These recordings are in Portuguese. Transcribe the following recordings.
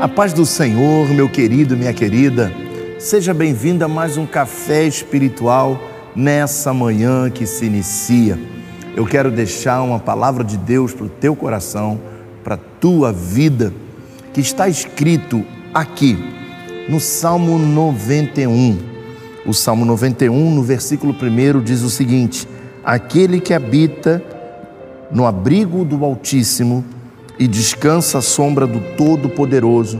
A paz do Senhor, meu querido, minha querida, seja bem-vindo a mais um café espiritual nessa manhã que se inicia. Eu quero deixar uma palavra de Deus para o teu coração, para a tua vida, que está escrito aqui no Salmo 91. O Salmo 91, no versículo 1, diz o seguinte: Aquele que habita no abrigo do Altíssimo, e descansa à sombra do Todo-Poderoso,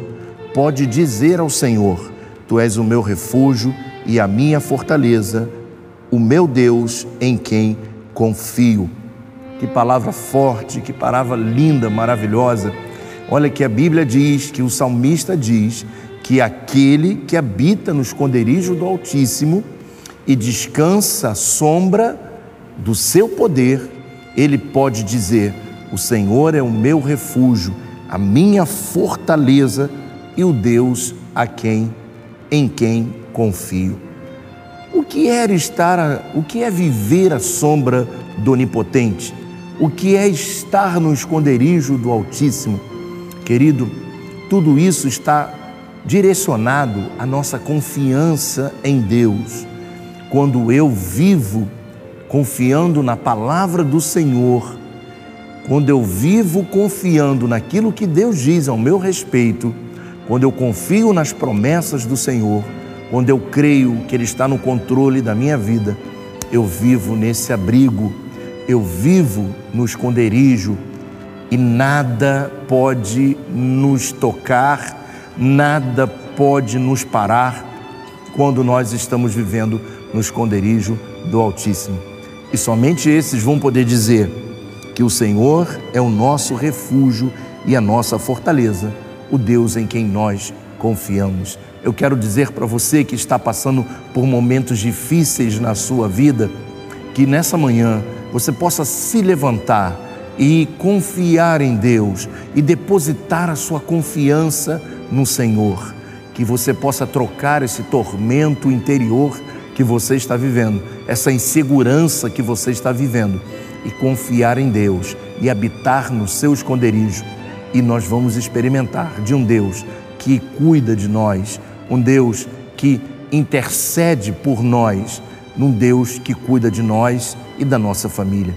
pode dizer ao Senhor: Tu és o meu refúgio e a minha fortaleza, o meu Deus em quem confio. Que palavra forte, que palavra linda, maravilhosa. Olha que a Bíblia diz, que o salmista diz, que aquele que habita no esconderijo do Altíssimo e descansa à sombra do seu poder, ele pode dizer: o Senhor é o meu refúgio, a minha fortaleza e o Deus a quem em quem confio. O que é estar, o que é viver à sombra do Onipotente? O que é estar no esconderijo do Altíssimo? Querido, tudo isso está direcionado à nossa confiança em Deus. Quando eu vivo confiando na palavra do Senhor, quando eu vivo confiando naquilo que Deus diz ao meu respeito, quando eu confio nas promessas do Senhor, quando eu creio que Ele está no controle da minha vida, eu vivo nesse abrigo, eu vivo no esconderijo e nada pode nos tocar, nada pode nos parar quando nós estamos vivendo no esconderijo do Altíssimo. E somente esses vão poder dizer: que o Senhor é o nosso refúgio e a nossa fortaleza, o Deus em quem nós confiamos. Eu quero dizer para você que está passando por momentos difíceis na sua vida, que nessa manhã você possa se levantar e confiar em Deus e depositar a sua confiança no Senhor. Que você possa trocar esse tormento interior que você está vivendo, essa insegurança que você está vivendo e confiar em Deus e habitar no seu esconderijo. E nós vamos experimentar de um Deus que cuida de nós, um Deus que intercede por nós, num Deus que cuida de nós e da nossa família.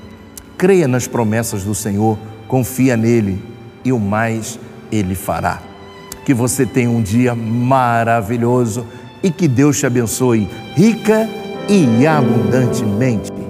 Creia nas promessas do Senhor, confia nele e o mais ele fará. Que você tenha um dia maravilhoso e que Deus te abençoe rica e abundantemente.